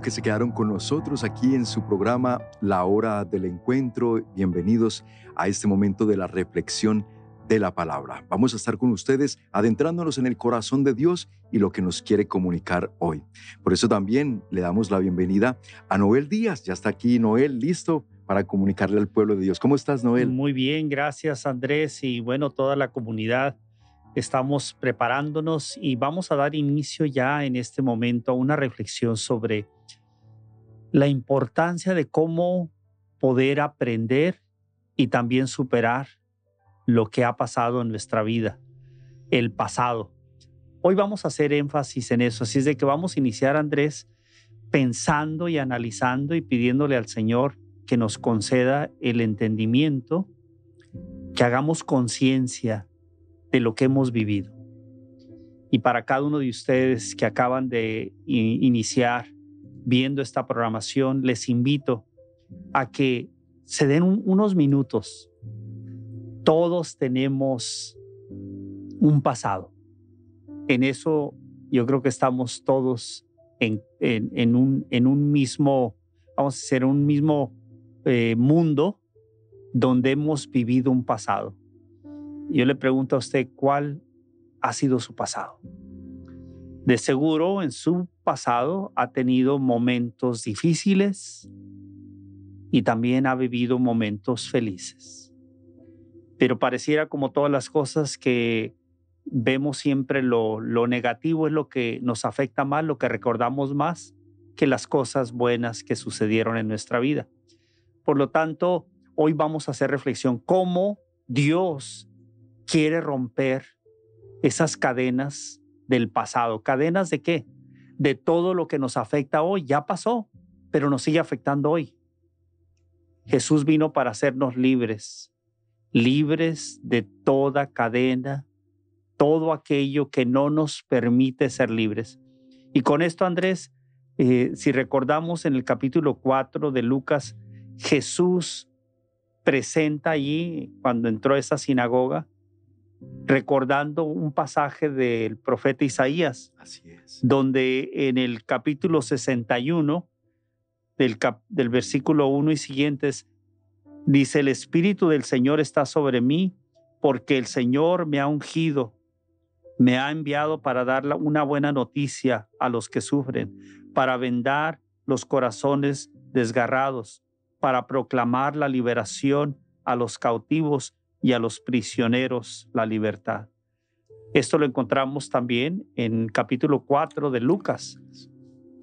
Que se quedaron con nosotros aquí en su programa La Hora del Encuentro. Bienvenidos a este momento de la reflexión de la palabra. Vamos a estar con ustedes adentrándonos en el corazón de Dios y lo que nos quiere comunicar hoy. Por eso también le damos la bienvenida a Noel Díaz. Ya está aquí Noel, listo para comunicarle al pueblo de Dios. ¿Cómo estás, Noel? Muy bien, gracias Andrés y bueno, toda la comunidad. Estamos preparándonos y vamos a dar inicio ya en este momento a una reflexión sobre la importancia de cómo poder aprender y también superar lo que ha pasado en nuestra vida, el pasado. Hoy vamos a hacer énfasis en eso, así es de que vamos a iniciar, Andrés, pensando y analizando y pidiéndole al Señor que nos conceda el entendimiento, que hagamos conciencia de lo que hemos vivido. Y para cada uno de ustedes que acaban de iniciar viendo esta programación, les invito a que se den unos minutos. Todos tenemos un pasado. En eso yo creo que estamos todos en, en, un, en un mismo, vamos a decir, un mismo eh, mundo donde hemos vivido un pasado. Yo le pregunto a usted cuál ha sido su pasado. De seguro en su pasado ha tenido momentos difíciles y también ha vivido momentos felices. Pero pareciera como todas las cosas que vemos siempre lo, lo negativo es lo que nos afecta más, lo que recordamos más que las cosas buenas que sucedieron en nuestra vida. Por lo tanto, hoy vamos a hacer reflexión cómo Dios quiere romper esas cadenas del pasado. ¿Cadenas de qué? De todo lo que nos afecta hoy. Ya pasó, pero nos sigue afectando hoy. Jesús vino para hacernos libres, libres de toda cadena, todo aquello que no nos permite ser libres. Y con esto, Andrés, eh, si recordamos en el capítulo 4 de Lucas, Jesús presenta allí, cuando entró a esa sinagoga, recordando un pasaje del profeta Isaías, Así es. donde en el capítulo 61 del, del versículo 1 y siguientes dice, el Espíritu del Señor está sobre mí porque el Señor me ha ungido, me ha enviado para dar una buena noticia a los que sufren, para vendar los corazones desgarrados, para proclamar la liberación a los cautivos y a los prisioneros la libertad. Esto lo encontramos también en capítulo 4 de Lucas,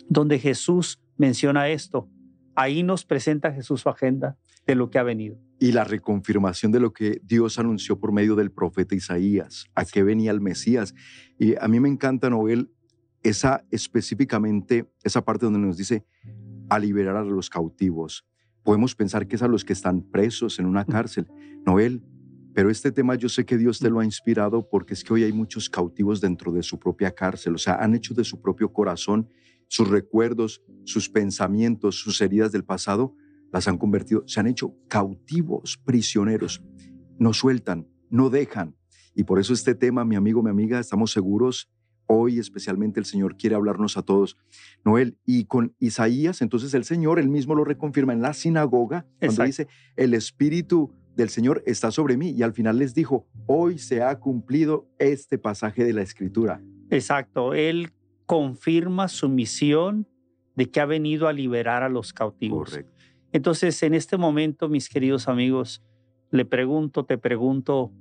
donde Jesús menciona esto. Ahí nos presenta Jesús su agenda de lo que ha venido. Y la reconfirmación de lo que Dios anunció por medio del profeta Isaías, a qué venía el Mesías. Y a mí me encanta, Noel, esa específicamente, esa parte donde nos dice a liberar a los cautivos. Podemos pensar que es a los que están presos en una cárcel. Noel, pero este tema yo sé que Dios te lo ha inspirado porque es que hoy hay muchos cautivos dentro de su propia cárcel, o sea, han hecho de su propio corazón sus recuerdos, sus pensamientos, sus heridas del pasado, las han convertido, se han hecho cautivos, prisioneros, no sueltan, no dejan. Y por eso este tema, mi amigo, mi amiga, estamos seguros, hoy especialmente el Señor quiere hablarnos a todos. Noel, y con Isaías, entonces el Señor, él mismo lo reconfirma en la sinagoga, cuando dice, el Espíritu del Señor está sobre mí. Y al final les dijo, hoy se ha cumplido este pasaje de la Escritura. Exacto, Él confirma su misión de que ha venido a liberar a los cautivos. Correcto. Entonces, en este momento, mis queridos amigos, le pregunto, te pregunto,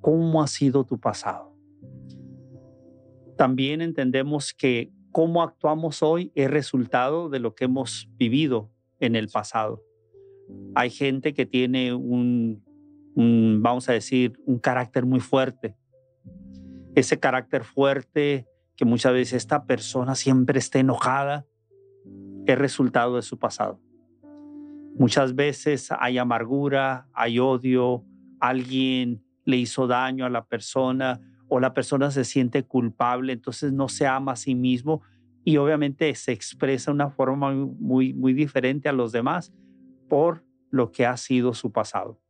¿cómo ha sido tu pasado? También entendemos que cómo actuamos hoy es resultado de lo que hemos vivido en el pasado. Hay gente que tiene un, vamos a decir, un carácter muy fuerte. Ese carácter fuerte que muchas veces esta persona siempre esté enojada, es resultado de su pasado. Muchas veces hay amargura, hay odio, alguien le hizo daño a la persona o la persona se siente culpable, entonces no se ama a sí mismo y obviamente se expresa de una forma muy, muy diferente a los demás por lo que ha sido su pasado.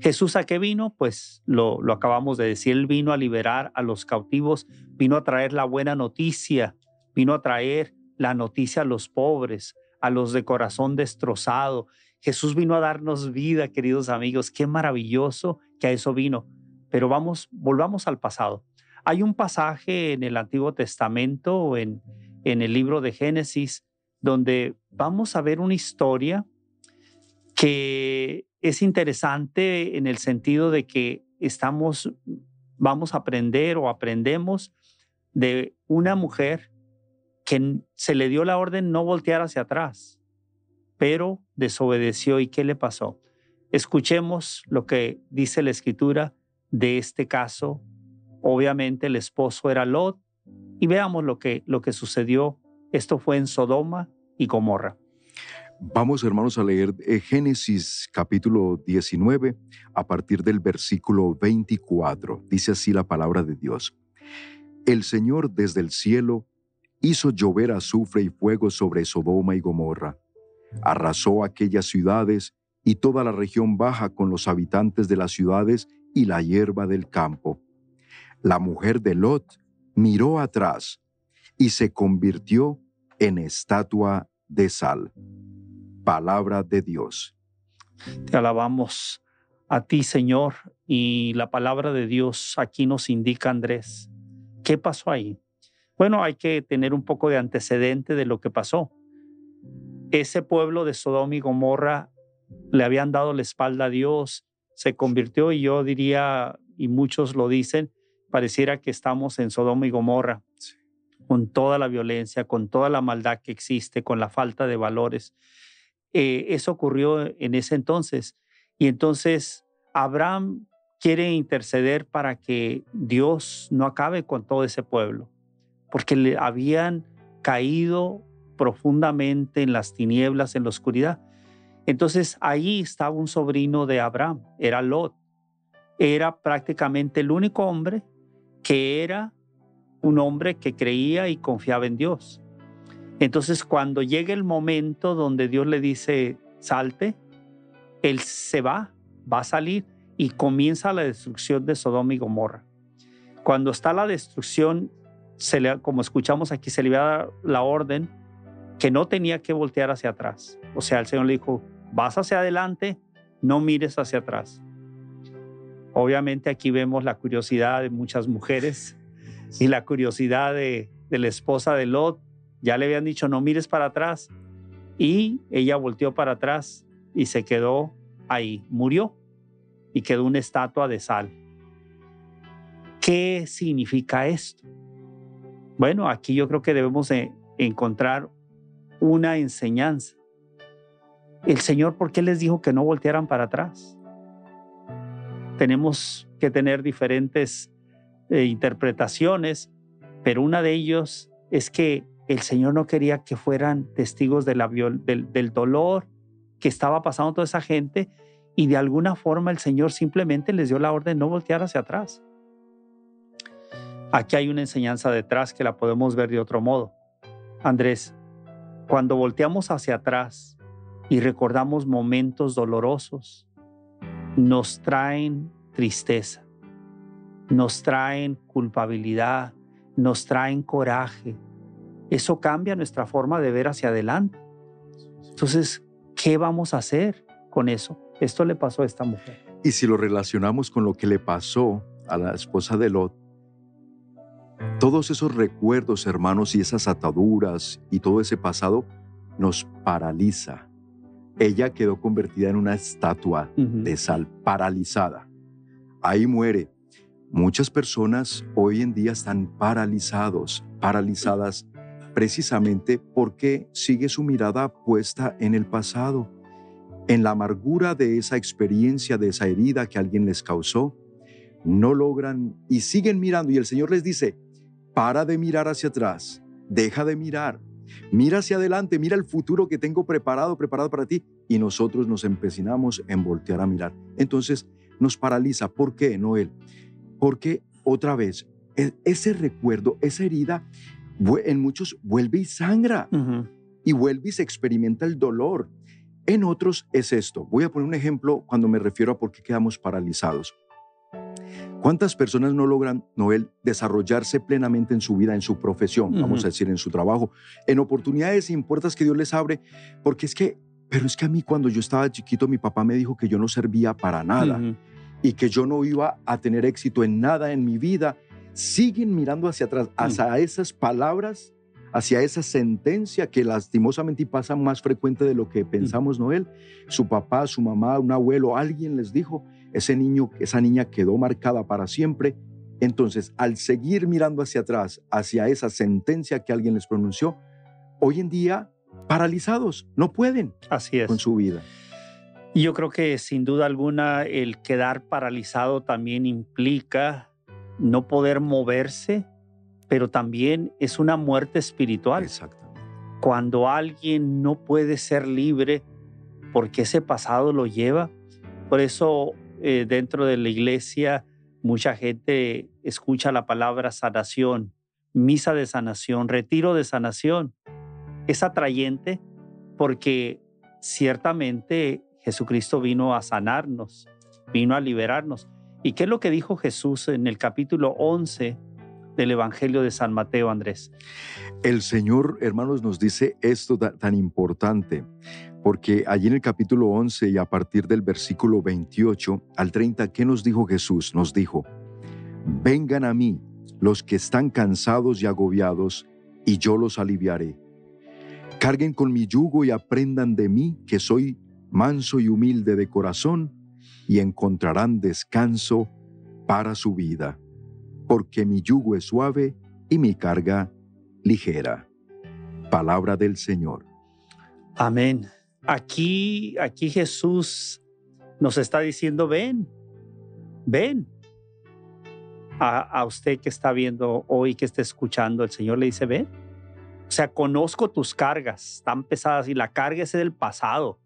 Jesús a qué vino? Pues lo, lo acabamos de decir, él vino a liberar a los cautivos, vino a traer la buena noticia, vino a traer la noticia a los pobres, a los de corazón destrozado. Jesús vino a darnos vida, queridos amigos. Qué maravilloso que a eso vino. Pero vamos, volvamos al pasado. Hay un pasaje en el Antiguo Testamento, en, en el libro de Génesis, donde vamos a ver una historia que es interesante en el sentido de que estamos, vamos a aprender o aprendemos de una mujer que se le dio la orden no voltear hacia atrás, pero desobedeció. ¿Y qué le pasó? Escuchemos lo que dice la escritura de este caso. Obviamente el esposo era Lot y veamos lo que, lo que sucedió. Esto fue en Sodoma y Gomorra. Vamos, hermanos, a leer eh, Génesis capítulo 19 a partir del versículo 24. Dice así la palabra de Dios. El Señor desde el cielo hizo llover azufre y fuego sobre Sodoma y Gomorra. Arrasó aquellas ciudades y toda la región baja con los habitantes de las ciudades y la hierba del campo. La mujer de Lot miró atrás y se convirtió en estatua de sal palabra de Dios. Te alabamos a ti, Señor, y la palabra de Dios aquí nos indica, Andrés, ¿qué pasó ahí? Bueno, hay que tener un poco de antecedente de lo que pasó. Ese pueblo de Sodoma y Gomorra le habían dado la espalda a Dios, se convirtió y yo diría, y muchos lo dicen, pareciera que estamos en Sodoma y Gomorra, con toda la violencia, con toda la maldad que existe, con la falta de valores. Eh, eso ocurrió en ese entonces. Y entonces Abraham quiere interceder para que Dios no acabe con todo ese pueblo, porque le habían caído profundamente en las tinieblas, en la oscuridad. Entonces ahí estaba un sobrino de Abraham, era Lot. Era prácticamente el único hombre que era un hombre que creía y confiaba en Dios. Entonces, cuando llega el momento donde Dios le dice, salte, él se va, va a salir y comienza la destrucción de Sodoma y Gomorra. Cuando está la destrucción, se le, como escuchamos aquí, se le va a dar la orden que no tenía que voltear hacia atrás. O sea, el Señor le dijo, vas hacia adelante, no mires hacia atrás. Obviamente aquí vemos la curiosidad de muchas mujeres y la curiosidad de, de la esposa de Lot ya le habían dicho, no mires para atrás. Y ella volteó para atrás y se quedó ahí, murió y quedó una estatua de sal. ¿Qué significa esto? Bueno, aquí yo creo que debemos encontrar una enseñanza. El Señor, ¿por qué les dijo que no voltearan para atrás? Tenemos que tener diferentes eh, interpretaciones, pero una de ellos es que el Señor no quería que fueran testigos del, del dolor que estaba pasando toda esa gente y de alguna forma el Señor simplemente les dio la orden de no voltear hacia atrás. Aquí hay una enseñanza detrás que la podemos ver de otro modo. Andrés, cuando volteamos hacia atrás y recordamos momentos dolorosos, nos traen tristeza, nos traen culpabilidad, nos traen coraje, eso cambia nuestra forma de ver hacia adelante. Entonces, ¿qué vamos a hacer con eso? Esto le pasó a esta mujer. Y si lo relacionamos con lo que le pasó a la esposa de Lot, todos esos recuerdos, hermanos, y esas ataduras y todo ese pasado nos paraliza. Ella quedó convertida en una estatua de sal, paralizada. Ahí muere. Muchas personas hoy en día están paralizados, paralizadas precisamente porque sigue su mirada puesta en el pasado, en la amargura de esa experiencia, de esa herida que alguien les causó. No logran y siguen mirando y el Señor les dice, para de mirar hacia atrás, deja de mirar, mira hacia adelante, mira el futuro que tengo preparado, preparado para ti, y nosotros nos empecinamos en voltear a mirar. Entonces nos paraliza. ¿Por qué, Noel? Porque otra vez, e, ese recuerdo, esa herida, en muchos vuelve y sangra, y vuelve y se experimenta el dolor. En otros es esto. Voy a poner un ejemplo cuando me refiero a por qué quedamos paralizados. ¿Cuántas personas no logran, Noel, desarrollarse plenamente en su vida, en su profesión, vamos a decir, en su trabajo, en oportunidades y en puertas que Dios les abre? Porque es que, pero es que a mí cuando yo estaba chiquito, mi papá me dijo que yo no servía para nada y que yo no iba a tener éxito en nada en mi vida. Siguen mirando hacia atrás, mm. hacia esas palabras, hacia esa sentencia que lastimosamente pasa más frecuente de lo que mm. pensamos, Noel. Su papá, su mamá, un abuelo, alguien les dijo, ese niño, esa niña quedó marcada para siempre. Entonces, al seguir mirando hacia atrás, hacia esa sentencia que alguien les pronunció, hoy en día paralizados, no pueden Así es. con su vida. Y yo creo que sin duda alguna el quedar paralizado también implica no poder moverse, pero también es una muerte espiritual. Exactamente. Cuando alguien no puede ser libre porque ese pasado lo lleva, por eso eh, dentro de la iglesia mucha gente escucha la palabra sanación, misa de sanación, retiro de sanación. Es atrayente porque ciertamente Jesucristo vino a sanarnos, vino a liberarnos. ¿Y qué es lo que dijo Jesús en el capítulo 11 del Evangelio de San Mateo, Andrés? El Señor, hermanos, nos dice esto tan importante porque allí en el capítulo 11 y a partir del versículo 28 al 30, ¿qué nos dijo Jesús? Nos dijo, vengan a mí los que están cansados y agobiados, y yo los aliviaré. Carguen con mi yugo y aprendan de mí, que soy manso y humilde de corazón, y encontrarán descanso para su vida, porque mi yugo es suave y mi carga ligera. Palabra del Señor. Amén. Aquí, aquí Jesús nos está diciendo, ven, ven. A, a, usted que está viendo hoy, que está escuchando, el Señor le dice, ven. O sea, conozco tus cargas tan pesadas y la carga es del pasado.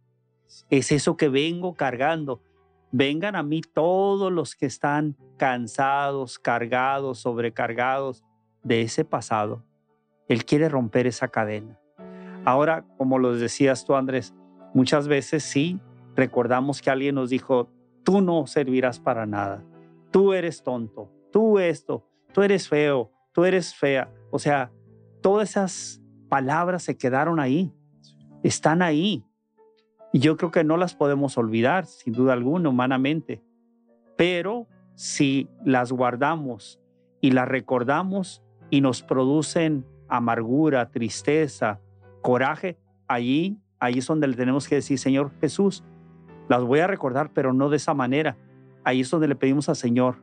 Es eso que vengo cargando. Vengan a mí todos los que están cansados, cargados, sobrecargados de ese pasado. Él quiere romper esa cadena. Ahora, como lo decías tú, Andrés, Muchas veces sí recordamos que alguien nos dijo, tú no servirás para nada, tú eres tonto, tú esto, tú eres feo, tú eres fea. O sea, todas esas palabras se quedaron ahí, están ahí. Yo creo que no las podemos olvidar, sin duda alguna, humanamente. Pero si las guardamos y las recordamos y nos producen amargura, tristeza, coraje, allí ahí es donde le tenemos que decir, Señor Jesús, las voy a recordar, pero no de esa manera. Ahí es donde le pedimos al Señor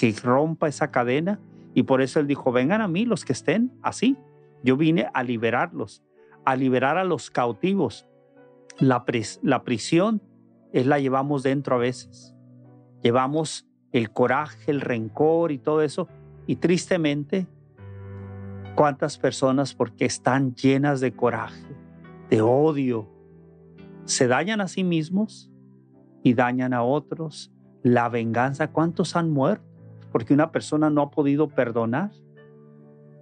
que rompa esa cadena y por eso Él dijo, vengan a mí los que estén así. Yo vine a liberarlos, a liberar a los cautivos. La, la prisión es la llevamos dentro a veces. Llevamos el coraje, el rencor y todo eso. Y tristemente, ¿cuántas personas porque están llenas de coraje, de odio, se dañan a sí mismos y dañan a otros. La venganza, ¿cuántos han muerto? Porque una persona no ha podido perdonar.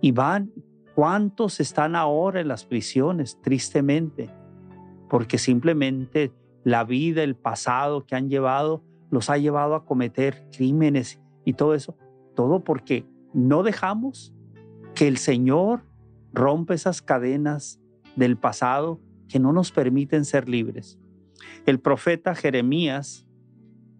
Y van, ¿cuántos están ahora en las prisiones, tristemente? Porque simplemente la vida, el pasado que han llevado, los ha llevado a cometer crímenes y todo eso. Todo porque no dejamos que el Señor rompa esas cadenas del pasado que no nos permiten ser libres. El profeta Jeremías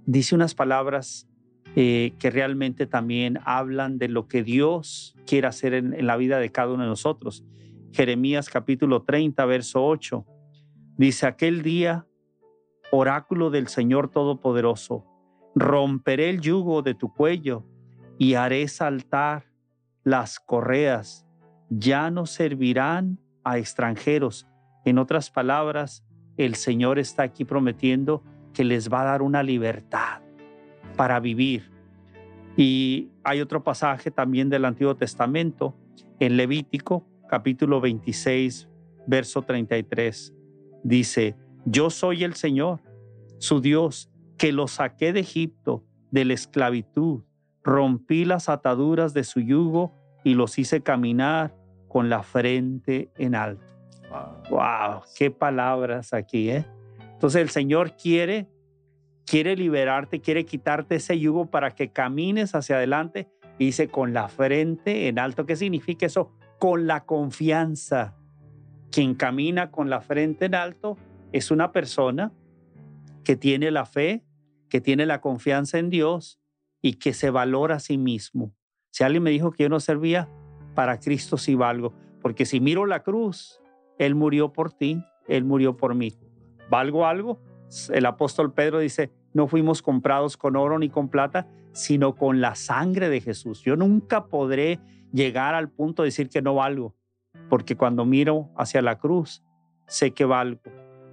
dice unas palabras eh, que realmente también hablan de lo que Dios quiere hacer en, en la vida de cada uno de nosotros. Jeremías capítulo 30, verso 8, dice, aquel día, oráculo del Señor Todopoderoso, romperé el yugo de tu cuello y haré saltar las correas, ya no servirán a extranjeros. En otras palabras, el Señor está aquí prometiendo que les va a dar una libertad para vivir. Y hay otro pasaje también del Antiguo Testamento, en Levítico, capítulo 26, verso 33. Dice, yo soy el Señor, su Dios, que lo saqué de Egipto, de la esclavitud, rompí las ataduras de su yugo y los hice caminar con la frente en alto. Wow, qué palabras aquí, ¿eh? Entonces el Señor quiere quiere liberarte, quiere quitarte ese yugo para que camines hacia adelante. dice con la frente en alto. ¿Qué significa eso? Con la confianza. Quien camina con la frente en alto es una persona que tiene la fe, que tiene la confianza en Dios y que se valora a sí mismo. Si alguien me dijo que yo no servía, para Cristo sí valgo, porque si miro la cruz, Él murió por ti, Él murió por mí. ¿Valgo algo? El apóstol Pedro dice, no fuimos comprados con oro ni con plata, sino con la sangre de Jesús. Yo nunca podré llegar al punto de decir que no valgo, porque cuando miro hacia la cruz, sé que valgo.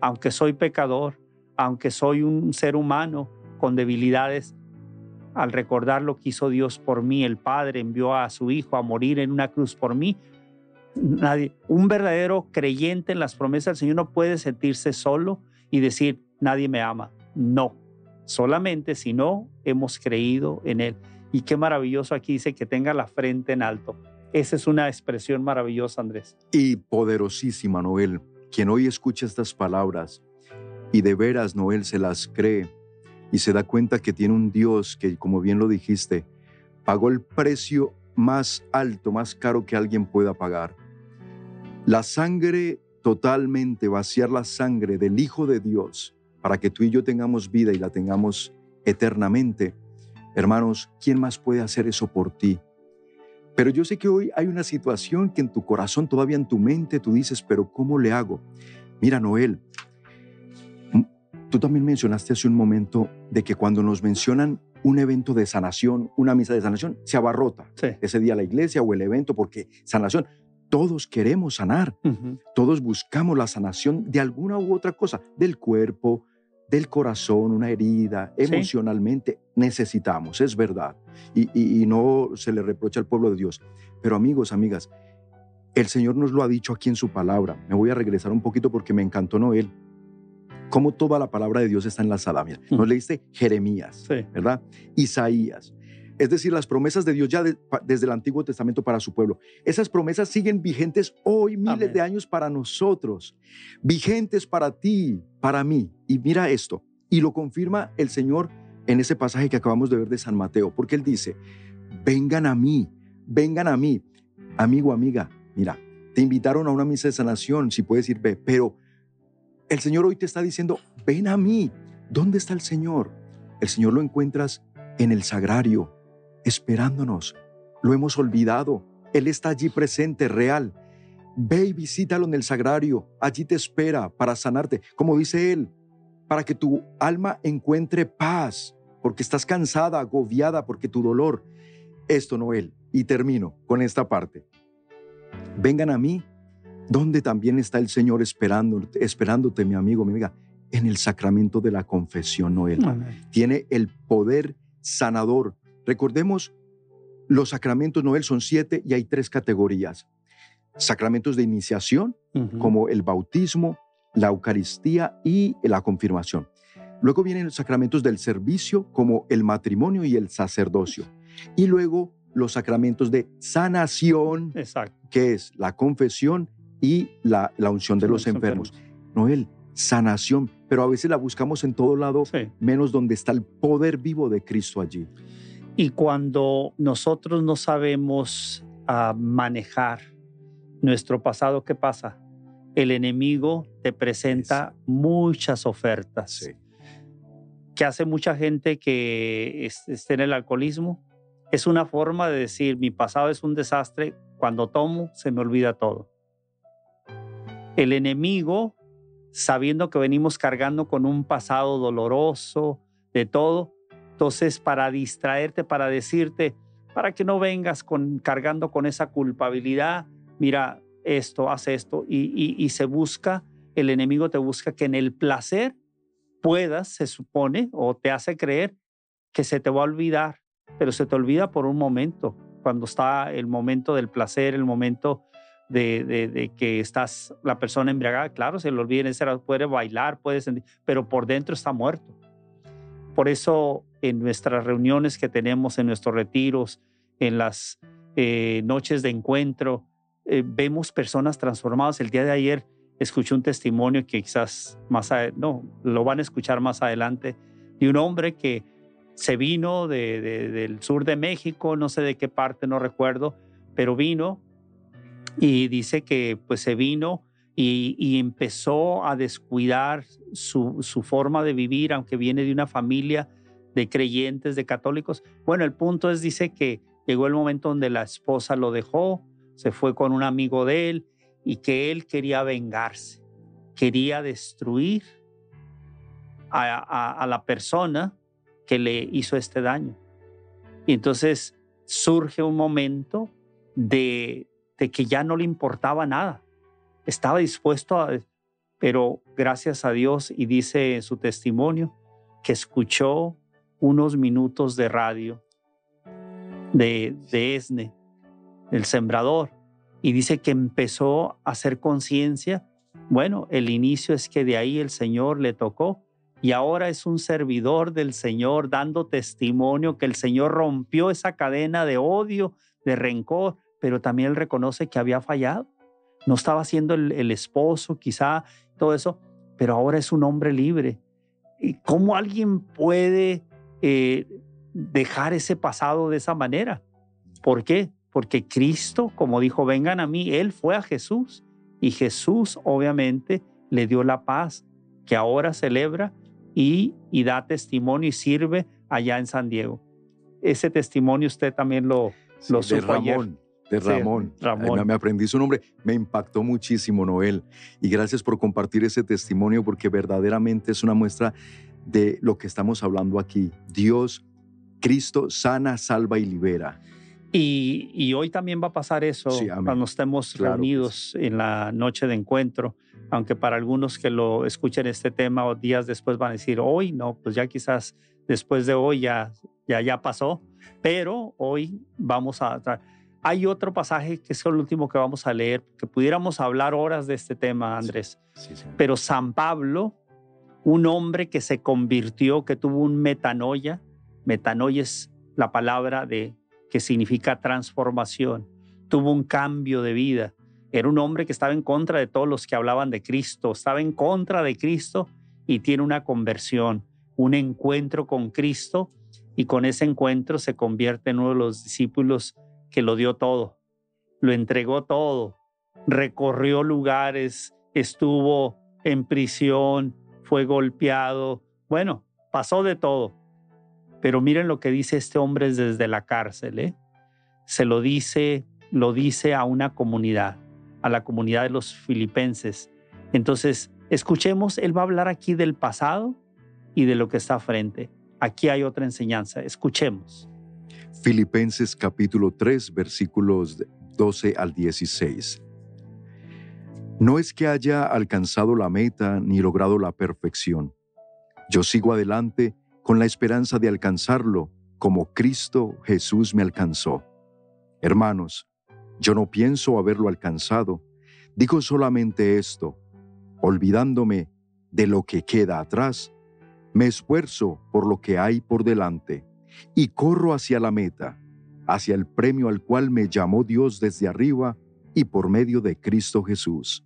Aunque soy pecador, aunque soy un ser humano con debilidades, al recordar lo que hizo Dios por mí, el Padre envió a su Hijo a morir en una cruz por mí. Nadie, un verdadero creyente en las promesas del Señor no puede sentirse solo y decir, nadie me ama. No, solamente si no hemos creído en Él. Y qué maravilloso aquí dice que tenga la frente en alto. Esa es una expresión maravillosa, Andrés. Y poderosísima, Noel. Quien hoy escucha estas palabras y de veras Noel se las cree y se da cuenta que tiene un Dios que, como bien lo dijiste, pagó el precio más alto, más caro que alguien pueda pagar. La sangre totalmente, vaciar la sangre del Hijo de Dios para que tú y yo tengamos vida y la tengamos eternamente. Hermanos, ¿quién más puede hacer eso por ti? Pero yo sé que hoy hay una situación que en tu corazón, todavía en tu mente, tú dices, pero ¿cómo le hago? Mira, Noel, tú también mencionaste hace un momento de que cuando nos mencionan un evento de sanación, una misa de sanación, se abarrota ese día la iglesia o el evento porque sanación. Todos queremos sanar, todos buscamos la sanación de alguna u otra cosa, del cuerpo, del corazón, una herida, emocionalmente, necesitamos, es verdad. Y, no se le reprocha al pueblo de Dios. Pero amigos, amigas, el Señor nos lo ha dicho aquí en su palabra. Me voy a regresar un poquito porque me encantó Noel. Cómo toda la palabra de Dios está enlazada. Mira, nos leíste Jeremías, ¿verdad? Isaías, es decir, las promesas de Dios ya desde el Antiguo Testamento para su pueblo. Esas promesas siguen vigentes hoy, miles de años para nosotros, vigentes para ti, para mí. Y mira esto, y lo confirma el Señor en ese pasaje que acabamos de ver de San Mateo, porque Él dice, vengan a mí, vengan a mí. Amigo, amiga, mira, te invitaron a una misa de sanación, si puedes ir, ve, pero el Señor hoy te está diciendo, ven a mí. ¿Dónde está el Señor? El Señor lo encuentras en el sagrario, esperándonos. Lo hemos olvidado. Él está allí presente, real. Ve y visítalo en el sagrario. Allí te espera para sanarte. Como dice Él, para que tu alma encuentre paz, porque estás cansada, agobiada, porque tu dolor. Esto, Noel. Y termino con esta parte. Vengan a mí, donde también está el Señor esperándote, esperándote, mi amigo, mi amiga, en el sacramento de la confesión, Noel. Tiene el poder sanador Recordemos, los sacramentos Noel son siete y hay tres categorías. Sacramentos de iniciación, como el bautismo, la Eucaristía y la confirmación. Luego vienen los sacramentos del servicio, como el matrimonio y el sacerdocio. Y luego los sacramentos de sanación, que es la confesión y la, unción de los, enfermos. Noel, sanación, pero a veces la buscamos en todo lado, menos donde está el poder vivo de Cristo allí. Y cuando nosotros no sabemos ah, manejar nuestro pasado, ¿qué pasa? El enemigo te presenta muchas ofertas. ¿Qué hace mucha gente que esté en el alcoholismo? Es una forma de decir, mi pasado es un desastre, cuando tomo se me olvida todo. El enemigo, sabiendo que venimos cargando con un pasado doloroso, de todo, entonces, para distraerte, para decirte, para que no vengas con, cargando con esa culpabilidad, mira esto, haz esto, y, se busca, el enemigo te busca que en el placer puedas, se supone, o te hace creer que se te va a olvidar pero se te olvida por un momento, cuando está el momento del placer, el momento de, que estás la persona embriagada, claro, se le olvida, puede bailar, puede sentir, pero por dentro está muerto. Por eso en nuestras reuniones que tenemos, en nuestros retiros, en las eh, noches de encuentro, eh, vemos personas transformadas. El día de ayer escuché un testimonio que quizás más, no, lo van a escuchar más adelante, de un hombre que se vino del sur de México, no sé de qué parte, no recuerdo, pero vino y dice que pues se vino y, empezó a descuidar su, su, forma de vivir, aunque viene de una familia de creyentes, de católicos. Bueno, el punto es, dice que llegó el momento donde la esposa lo dejó, se fue con un amigo de él y que él quería vengarse, quería destruir a, a la persona que le hizo este daño. Y entonces surge un momento de, de que ya no le importaba nada. Estaba dispuesto pero gracias a Dios, y dice su testimonio, que escuchó unos minutos de radio de, de Esne, el sembrador, y dice que empezó a hacer conciencia. Bueno, el inicio es que de ahí el Señor le tocó y ahora es un servidor del Señor dando testimonio que el Señor rompió esa cadena de odio, de rencor, pero también él reconoce que había fallado. No estaba siendo el, esposo, quizá, todo eso, pero ahora es un hombre libre. ¿Y cómo alguien puede eh, dejar ese pasado de esa manera? ¿Por qué? Porque Cristo, como dijo, vengan a mí, Él fue a Jesús y Jesús obviamente le dio la paz que ahora celebra y, y da testimonio y sirve allá en San Diego. Ese testimonio usted también lo, lo supo Ramón de Ramón. Ramón. Me aprendí su nombre. Me impactó muchísimo, Noel. Y gracias por compartir ese testimonio porque verdaderamente es una muestra de lo que estamos hablando aquí. Dios, Cristo, sana, salva y libera. Y, hoy también va a pasar eso cuando estemos reunidos en la noche de encuentro. Aunque para algunos que lo escuchen este tema o días después van a decir, hoy no, pues ya quizás después de hoy ya, ya, ya pasó. Pero hoy vamos a hay otro pasaje que es el último que vamos a leer, que pudiéramos hablar horas de este tema, Andrés. Pero San Pablo, un hombre que se convirtió, que tuvo un metanoia, metanoia es la palabra de que significa transformación, tuvo un cambio de vida. Era un hombre que estaba en contra de todos los que hablaban de Cristo, estaba en contra de Cristo y tiene una conversión, un encuentro con Cristo y con ese encuentro se convierte en uno de los discípulos que lo dio todo, lo entregó todo, recorrió lugares, estuvo en prisión, fue golpeado, bueno, pasó de todo. Pero miren lo que dice este hombre desde la cárcel, ¿eh? Se lo dice, lo dice a una comunidad, a la comunidad de los filipenses. Entonces, escuchemos, él va a hablar aquí del pasado y de lo que está frente. Aquí hay otra enseñanza, escuchemos. Filipenses capítulo 3 versículos 12 al 16. No es que haya alcanzado la meta ni logrado la perfección. Yo sigo adelante con la esperanza de alcanzarlo como Cristo Jesús me alcanzó. Hermanos, yo no pienso haberlo alcanzado, digo solamente esto, olvidándome de lo que queda atrás, me esfuerzo por lo que hay por delante y corro hacia la meta, hacia el premio al cual me llamó Dios desde arriba y por medio de Cristo Jesús.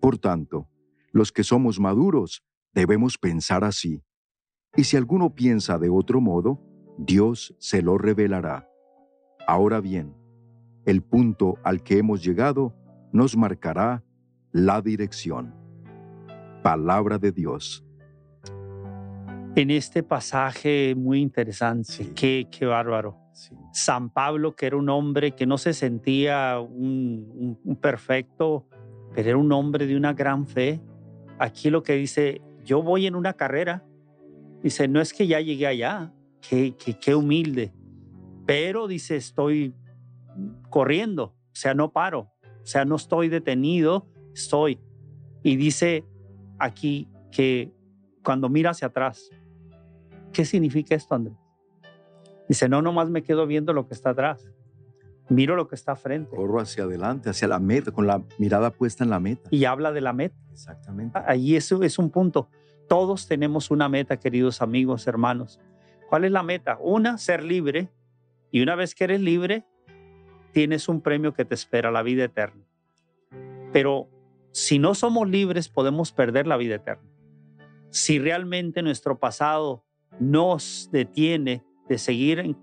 Por tanto, los que somos maduros debemos pensar así. Y si alguno piensa de otro modo, Dios se lo revelará. Ahora bien, el punto al que hemos llegado nos marcará la dirección. Palabra de Dios en este pasaje muy interesante. Qué, qué, bárbaro. San Pablo, que era un hombre que no se sentía un, perfecto, pero un hombre de una gran fe. Aquí lo que dice, yo voy en una carrera. Dice, no es que ya llegué allá, qué, qué, qué humilde. Pero dice, estoy corriendo, o sea, no paro, o sea, no estoy detenido, estoy. Y dice aquí que cuando mira hacia atrás, ¿Qué significa esto, Andrés? Dice, no, nomás me quedo viendo lo que está atrás. Miro lo que está frente. Corro hacia adelante, hacia la meta, con la mirada puesta en la meta. Y habla de la meta. Exactamente. Ahí eso es un punto. Todos tenemos una meta, queridos amigos, hermanos. ¿Cuál es la meta? Una, ser libre. Y una vez que eres libre, tienes un premio que te espera, la vida eterna. Pero si no somos libres, podemos perder la vida eterna. Si realmente nuestro pasado nos detiene de seguir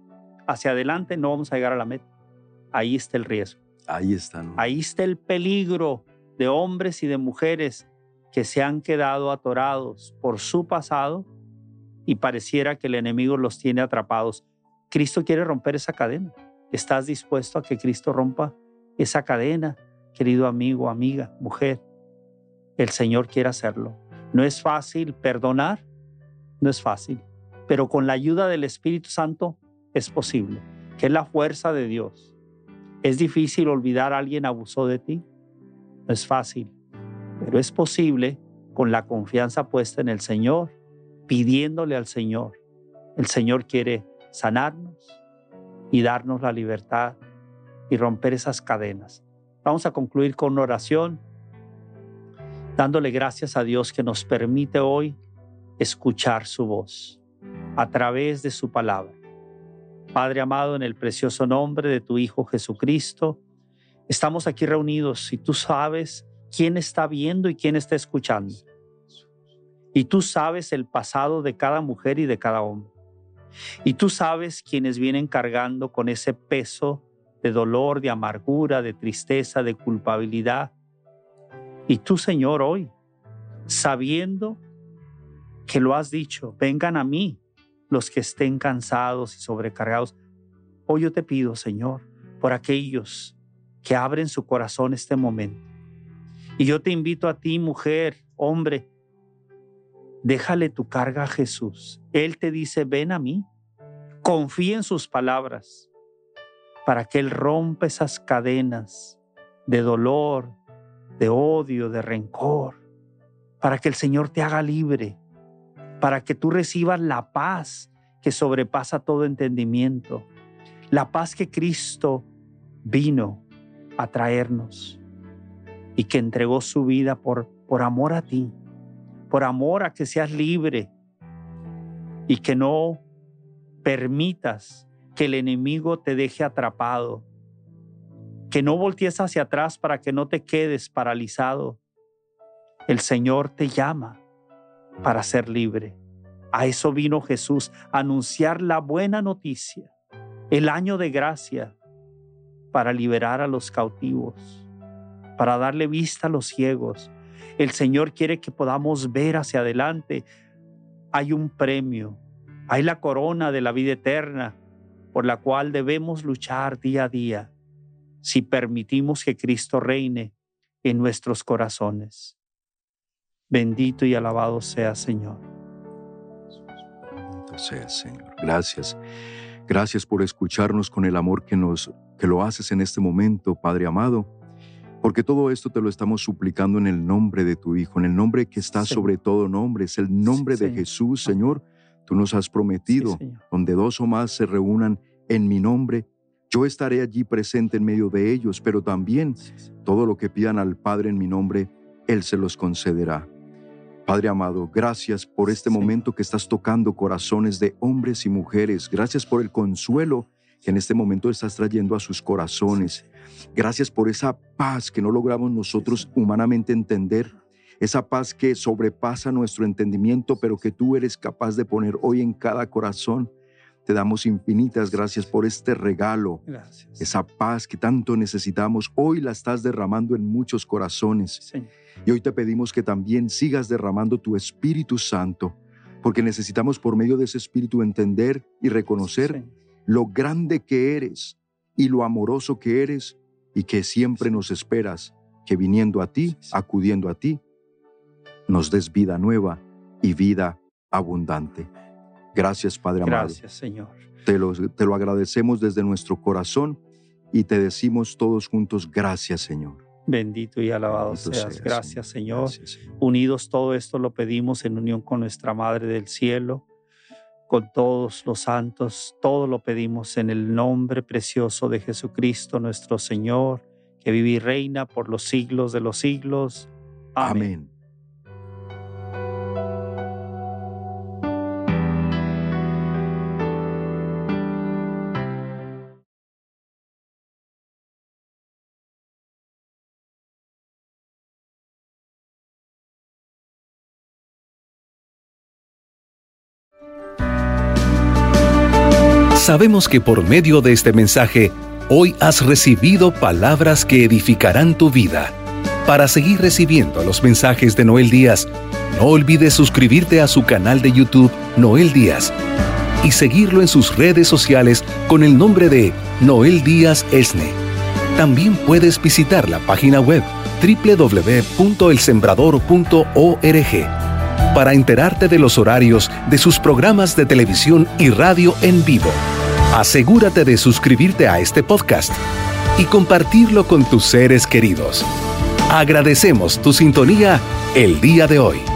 hacia adelante, no vamos a llegar a la meta. Ahí está el riesgo. Ahí está. Ahí está el peligro de hombres y de mujeres que se han quedado atorados por su pasado y pareciera que el enemigo los tiene atrapados. Cristo quiere romper esa cadena. ¿Estás dispuesto a que Cristo rompa esa cadena, querido amigo, amiga, mujer? El Señor quiere hacerlo. No es fácil perdonar, no es fácil, pero con la ayuda del Espíritu Santo es posible, que es la fuerza de Dios. ¿Es difícil olvidar a alguien abusó de ti? No es fácil, pero es posible con la confianza puesta en el Señor, pidiéndole al Señor. El Señor quiere sanarnos y darnos la libertad y romper esas cadenas. Vamos a concluir con una oración, dándole gracias a Dios que nos permite hoy escuchar su voz a través de su palabra. Padre amado, en el precioso nombre de tu Hijo Jesucristo, estamos aquí reunidos y tú sabes quién está viendo y quién está escuchando. Y tú sabes el pasado de cada mujer y de cada hombre. Y tú sabes quienes vienen cargando con ese peso de dolor, de amargura, de tristeza, de culpabilidad. Y tú, Señor, hoy, sabiendo que lo has dicho, vengan a mí los que estén cansados y sobrecargados. Hoy yo te pido, Señor, por aquellos que abren su corazón este momento. Y yo te invito a ti, mujer, hombre, déjale tu carga a Jesús. Él te dice, ven a mí, confía en sus palabras para que Él rompa esas cadenas de dolor, de odio, de rencor, para que el Señor te haga libre para que tú recibas la paz que sobrepasa todo entendimiento, la paz que Cristo vino a traernos y que entregó su vida por, por amor a ti, por amor a que seas libre y que no permitas que el enemigo te deje atrapado, que no voltees hacia atrás para que no te quedes paralizado. El Señor te llama para ser libre. A eso vino Jesús, a anunciar la buena noticia, el año de gracia, para liberar a los cautivos, para darle vista a los ciegos. El Señor quiere que podamos ver hacia adelante. Hay un premio, hay la corona de la vida eterna por la cual debemos luchar día a día si permitimos que Cristo reine en nuestros corazones. Bendito y alabado sea Señor. Bendito sea Señor. Gracias. Gracias por escucharnos con el amor que nos que lo haces en este momento, Padre amado. Porque todo esto te lo estamos suplicando en el nombre de tu Hijo, en el nombre que está sobre todo nombre, es el nombre de Jesús, Señor. Tú nos has prometido, donde dos o más se reúnan en mi nombre, yo estaré allí presente en medio de ellos, pero también todo lo que pidan al Padre en mi nombre, Él se los concederá. Padre amado, gracias por este momento que estás tocando corazones de hombres y mujeres. Gracias por el consuelo que en este momento estás trayendo a sus corazones. Gracias por esa paz que no logramos nosotros humanamente entender. Esa paz que sobrepasa nuestro entendimiento, pero que tú eres capaz de poner hoy en cada corazón. Te damos infinitas gracias por este regalo. Esa paz que tanto necesitamos. Hoy la estás derramando en muchos corazones. Y hoy te pedimos que también sigas derramando tu Espíritu Santo, porque necesitamos por medio de ese Espíritu entender y reconocer lo grande que eres y lo amoroso que eres y que siempre nos esperas, que viniendo a ti, acudiendo a ti, nos des vida nueva y vida abundante. Gracias, Padre amado. Gracias, Señor. Te lo, te lo agradecemos desde nuestro corazón y te decimos todos juntos, gracias, Señor. Bendito y alabado seas. Gracias, Señor. Unidos todo esto lo pedimos en unión con nuestra Madre del Cielo. con todos los santos. Todo lo pedimos en el nombre precioso de Jesucristo nuestro Señor, que vive y reina por los siglos de los siglos. Amén. Sabemos que por medio de este mensaje, hoy has recibido palabras que edificarán tu vida. Para seguir recibiendo los mensajes de Noel Díaz, no olvides suscribirte a su canal de YouTube Noel Díaz y seguirlo en sus redes sociales con el nombre de Noel Díaz Esne. También puedes visitar la página web www.elsembrador.org para enterarte de los horarios de sus programas de televisión y radio en vivo asegúrate de suscribirte a este podcast y compartirlo con tus seres queridos. Agradecemos tu sintonía el día de hoy.